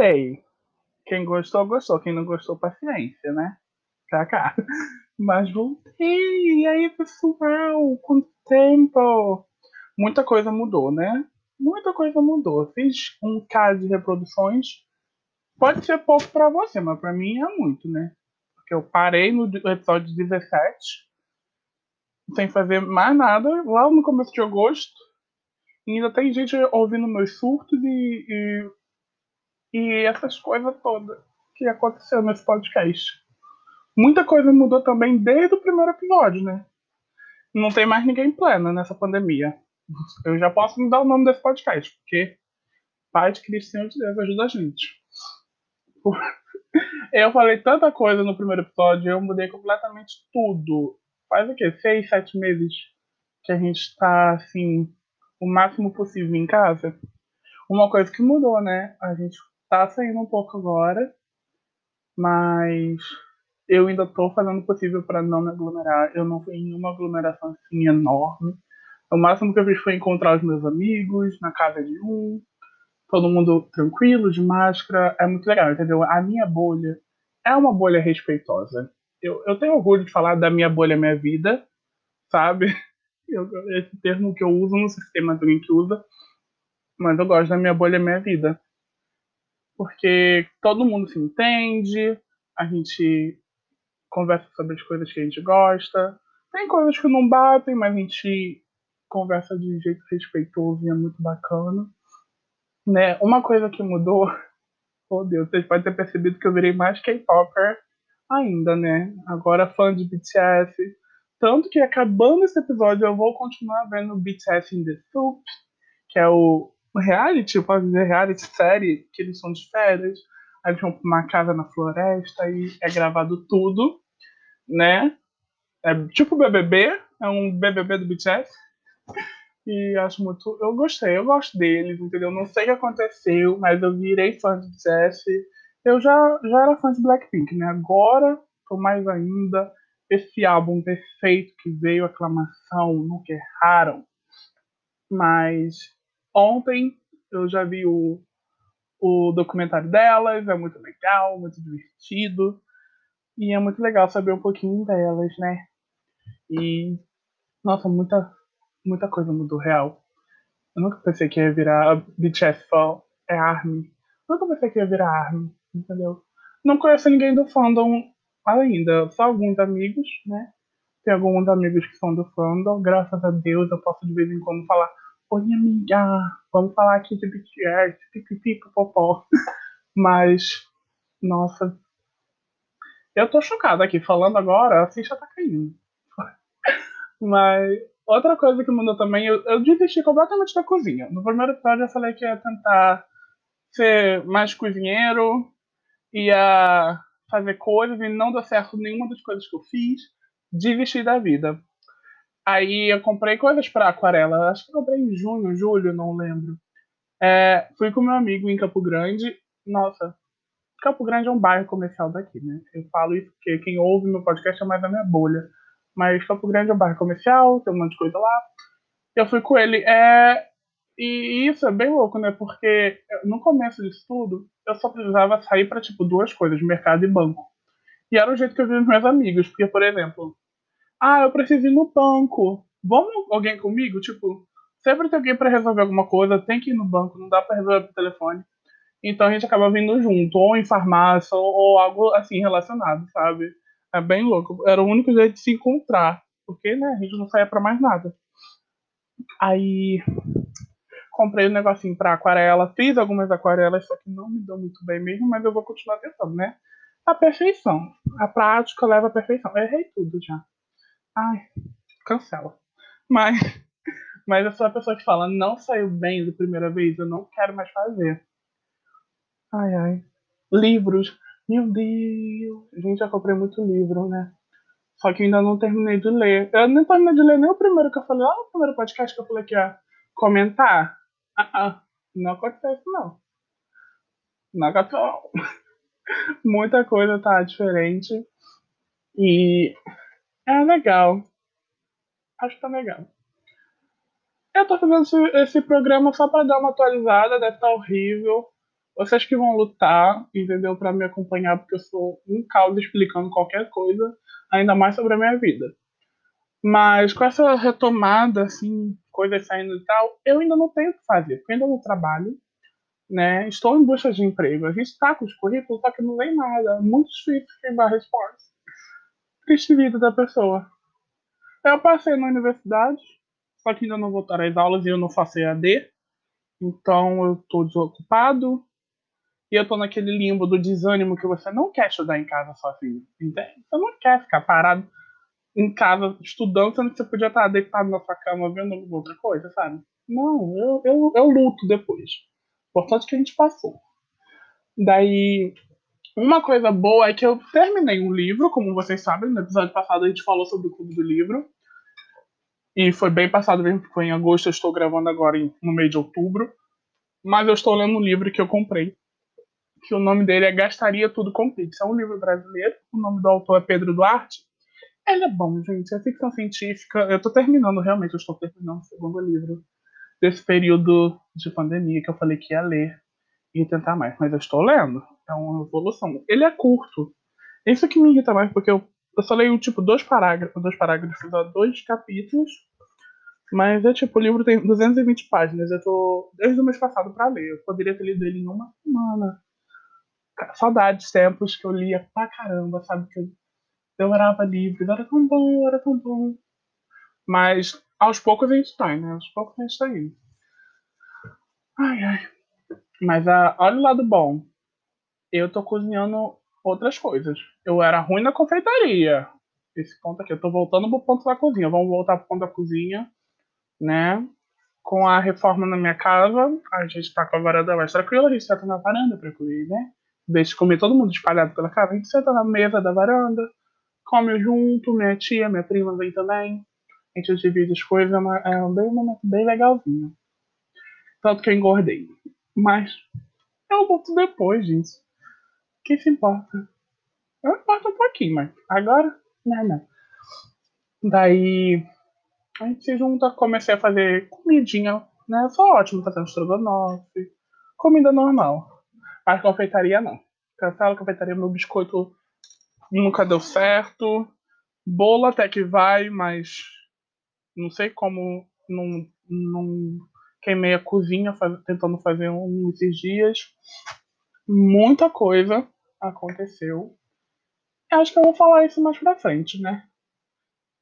Voltei. Quem gostou, gostou. Quem não gostou, paciência, né? Pra cá. Mas voltei. E aí, pessoal? Quanto tempo? Muita coisa mudou, né? Muita coisa mudou. Fiz um caso de reproduções. Pode ser pouco para você, mas para mim é muito, né? Porque eu parei no episódio 17 sem fazer mais nada lá no começo de agosto. E ainda tem gente ouvindo meus surtos e, e, e essas coisas todas que aconteceu nesse podcast. Muita coisa mudou também desde o primeiro episódio, né? Não tem mais ninguém plena nessa pandemia. Eu já posso mudar o nome desse podcast, porque Pai de Cristiano de Deus ajuda a gente. Eu falei tanta coisa no primeiro episódio, eu mudei completamente tudo. Faz o quê? Seis, sete meses que a gente está, assim, o máximo possível em casa. Uma coisa que mudou, né? A gente tá saindo um pouco agora, mas eu ainda tô fazendo o possível para não me aglomerar. Eu não fui em uma aglomeração assim enorme. O máximo que eu fiz foi encontrar os meus amigos na casa de um, todo mundo tranquilo, de máscara. É muito legal, entendeu? A minha bolha é uma bolha respeitosa. Eu, eu tenho orgulho de falar da minha bolha minha vida, sabe? Eu, esse termo que eu uso no sistema também que usa, mas eu gosto da minha bolha minha vida. Porque todo mundo se entende, a gente conversa sobre as coisas que a gente gosta. Tem coisas que não batem, mas a gente conversa de jeito respeitoso e é muito bacana. Né? Uma coisa que mudou, oh Deus, vocês podem ter percebido que eu virei mais K-Popper ainda, né? Agora fã de BTS. Tanto que acabando esse episódio eu vou continuar vendo BTS in the Soup, que é o reality, pode dizer reality série, que eles são de férias. Aí eles vão pra uma casa na floresta e é gravado tudo, né? É tipo BBB, é um BBB do BTS. E acho muito. Eu gostei, eu gosto deles, entendeu? Não sei o que aconteceu, mas eu virei fã de BTS. Eu já, já era fã de Blackpink, né? Agora, tô mais ainda. Esse álbum perfeito que veio, aclamação, nunca erraram. Mas ontem eu já vi o, o documentário delas, é muito legal, muito divertido. E é muito legal saber um pouquinho delas, né? E, nossa, muita, muita coisa mudou real. Eu nunca pensei que ia virar BTS só é ARMY. Nunca pensei que ia virar ARMY, entendeu? Não conheço ninguém do fandom ainda, só alguns amigos, né? Tem alguns amigos que são do fandom, graças a Deus eu posso de vez em quando falar Oi, amiga, vamos falar aqui de BTS, pipipi, popopó. Mas, nossa, eu tô chocada aqui, falando agora, a ficha tá caindo. Mas, outra coisa que mudou também, eu, eu desisti completamente da cozinha. No primeiro episódio eu falei que ia tentar ser mais cozinheiro, ia fazer coisas e não deu certo nenhuma das coisas que eu fiz. Desisti da vida. Aí eu comprei coisas para aquarela. Acho que comprei em junho, julho, não lembro. É, fui com meu amigo em Campo Grande. Nossa, Campo Grande é um bairro comercial daqui, né? Eu falo isso porque quem ouve meu podcast é mais a minha bolha. Mas Campo Grande é um bairro comercial, tem um monte de coisa lá. Eu fui com ele. É, e isso é bem louco, né? Porque no começo disso tudo, eu só precisava sair para tipo duas coisas, mercado e banco. E era o jeito que eu via os meus amigos. Porque, por exemplo, ah, eu preciso ir no banco. Vamos alguém comigo? Tipo, sempre tem alguém para resolver alguma coisa, tem que ir no banco, não dá para resolver por telefone. Então a gente acaba vindo junto, ou em farmácia, ou, ou algo assim relacionado, sabe? É bem louco. Era o único jeito de se encontrar, porque né, a gente não saía para mais nada. Aí comprei um negocinho para aquarela, fiz algumas aquarelas, só que não me deu muito bem mesmo, mas eu vou continuar tentando, né? A perfeição. A prática leva à perfeição. Eu errei tudo já. Ai, cancela. Mas, mas eu sou a pessoa que fala, não saiu bem da primeira vez, eu não quero mais fazer. Ai, ai. Livros. Meu Deus. Gente, já comprei muito livro, né? Só que ainda não terminei de ler. Eu nem terminei de ler nem o primeiro que eu falei. Olha o primeiro podcast que eu falei que ia comentar. Ah, ah. Não aconteceu isso, não. Não aconteceu. Muita coisa tá diferente. E é legal. Acho que tá legal. Eu tô fazendo esse, esse programa só pra dar uma atualizada, deve estar tá horrível. Vocês que vão lutar, entendeu? Para me acompanhar, porque eu sou um caos explicando qualquer coisa, ainda mais sobre a minha vida. Mas com essa retomada, assim, coisas saindo e tal, eu ainda não tenho o que fazer, porque ainda não trabalho, né? Estou em busca de emprego. A gente está com os currículos, só que não vem nada. Muito difícil queimar a resposta. Vida da pessoa. Eu passei na universidade, só que ainda não voltar às aulas e eu não faço EAD. Então eu estou desocupado. E eu estou naquele limbo do desânimo que você não quer estudar em casa sozinho. Entende? Você não quer ficar parado em casa estudando, sendo que você podia estar deitado na sua cama vendo outra coisa, sabe? Não, eu, eu, eu luto depois. Importante que a gente passou. Daí, uma coisa boa é que eu terminei um livro, como vocês sabem, no episódio passado a gente falou sobre o Clube do Livro. E foi bem passado mesmo, porque foi em agosto, eu estou gravando agora em, no mês de outubro. Mas eu estou lendo um livro que eu comprei, que o nome dele é Gastaria Tudo com Pix. É um livro brasileiro, o nome do autor é Pedro Duarte. Ele é bom, gente, é ficção científica. Eu estou terminando, realmente, eu estou terminando o segundo livro desse período de pandemia que eu falei que ia ler e tentar mais. Mas eu estou lendo, é uma evolução. Ele é curto. Isso que me irrita mais, porque eu, eu só leio, tipo, dois parágrafos, dois parágrafos, dois capítulos, mas é tipo, o livro tem 220 páginas. Eu tô desde o mês passado para ler. Eu poderia ter lido ele em uma semana. Saudades, tempos que eu lia pra caramba, sabe? Que eu devorava livros. Era tão bom, era tão bom. Mas aos poucos a gente tá, né? Aos poucos a gente tá indo. Ai, ai. Mas uh, olha o lado bom. Eu tô cozinhando outras coisas. Eu era ruim na confeitaria. Esse ponto aqui. Eu tô voltando pro ponto da cozinha. Vamos voltar pro ponto da cozinha, né? Com a reforma na minha casa, a gente tá com a varanda mais tranquila, a gente senta na varanda pra comer, né? Deixa de comer todo mundo espalhado pela casa, a gente senta na mesa da varanda, come junto, minha tia, minha prima vem também a gente divide as coisas, é, é um bem, bem legalzinho. Tanto que eu engordei. Mas eu volto depois disso. Quem se importa? Eu importo um pouquinho, mas agora, não, não. Daí a gente se junta, comecei a fazer comidinha, né? Foi ótimo fazendo estrogonofe, comida normal. Mas confeitaria não. Cancela confeitaria, meu biscoito nunca deu certo. Bolo até que vai, mas não sei como não, não queimei a cozinha faz, tentando fazer um esses dias. Muita coisa aconteceu. Acho que eu vou falar isso mais pra frente, né?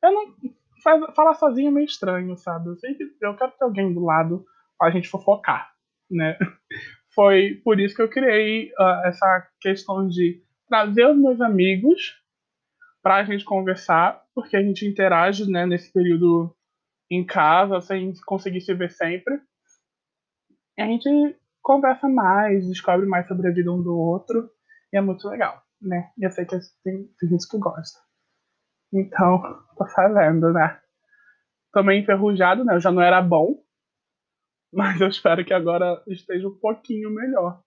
Eu não. Faz, falar sozinho é meio estranho, sabe? Eu sempre eu quero ter alguém do lado pra gente fofocar, né? Foi por isso que eu criei uh, essa questão de trazer os meus amigos pra gente conversar, porque a gente interage, né, nesse período em casa, sem conseguir se ver sempre. E a gente conversa mais, descobre mais sobre a vida um do outro, e é muito legal, né? E eu sei que tem, gente que gosta. Então, tô fazendo, né? Meio enferrujado, né? Eu já não era bom, mas eu espero que agora esteja um pouquinho melhor.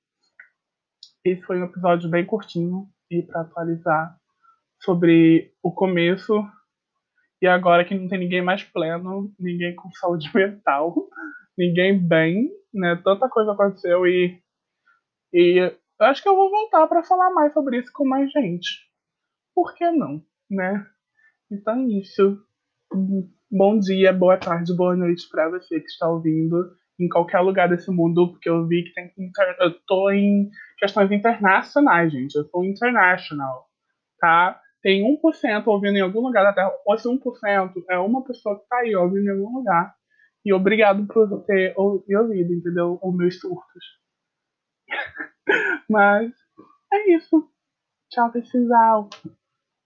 Esse foi um episódio bem curtinho e para atualizar sobre o começo e agora que não tem ninguém mais pleno, ninguém com saúde mental, ninguém bem, né? Tanta coisa aconteceu e, e eu acho que eu vou voltar para falar mais sobre isso com mais gente. Por que não, né? Então é isso. Bom dia, boa tarde, boa noite para você que está ouvindo em qualquer lugar desse mundo, porque eu vi que tem eu tô em questões internacionais, gente. Eu sou international, tá? Tem 1% ouvindo em algum lugar da Terra, ou se 1% é uma pessoa que está aí ouvindo em algum lugar, e obrigado por ter ouvido, entendeu? Os meus surtos. Mas é isso. Tchau, pessoal.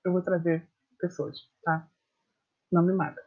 Eu vou trazer pessoas, tá? Não me mata.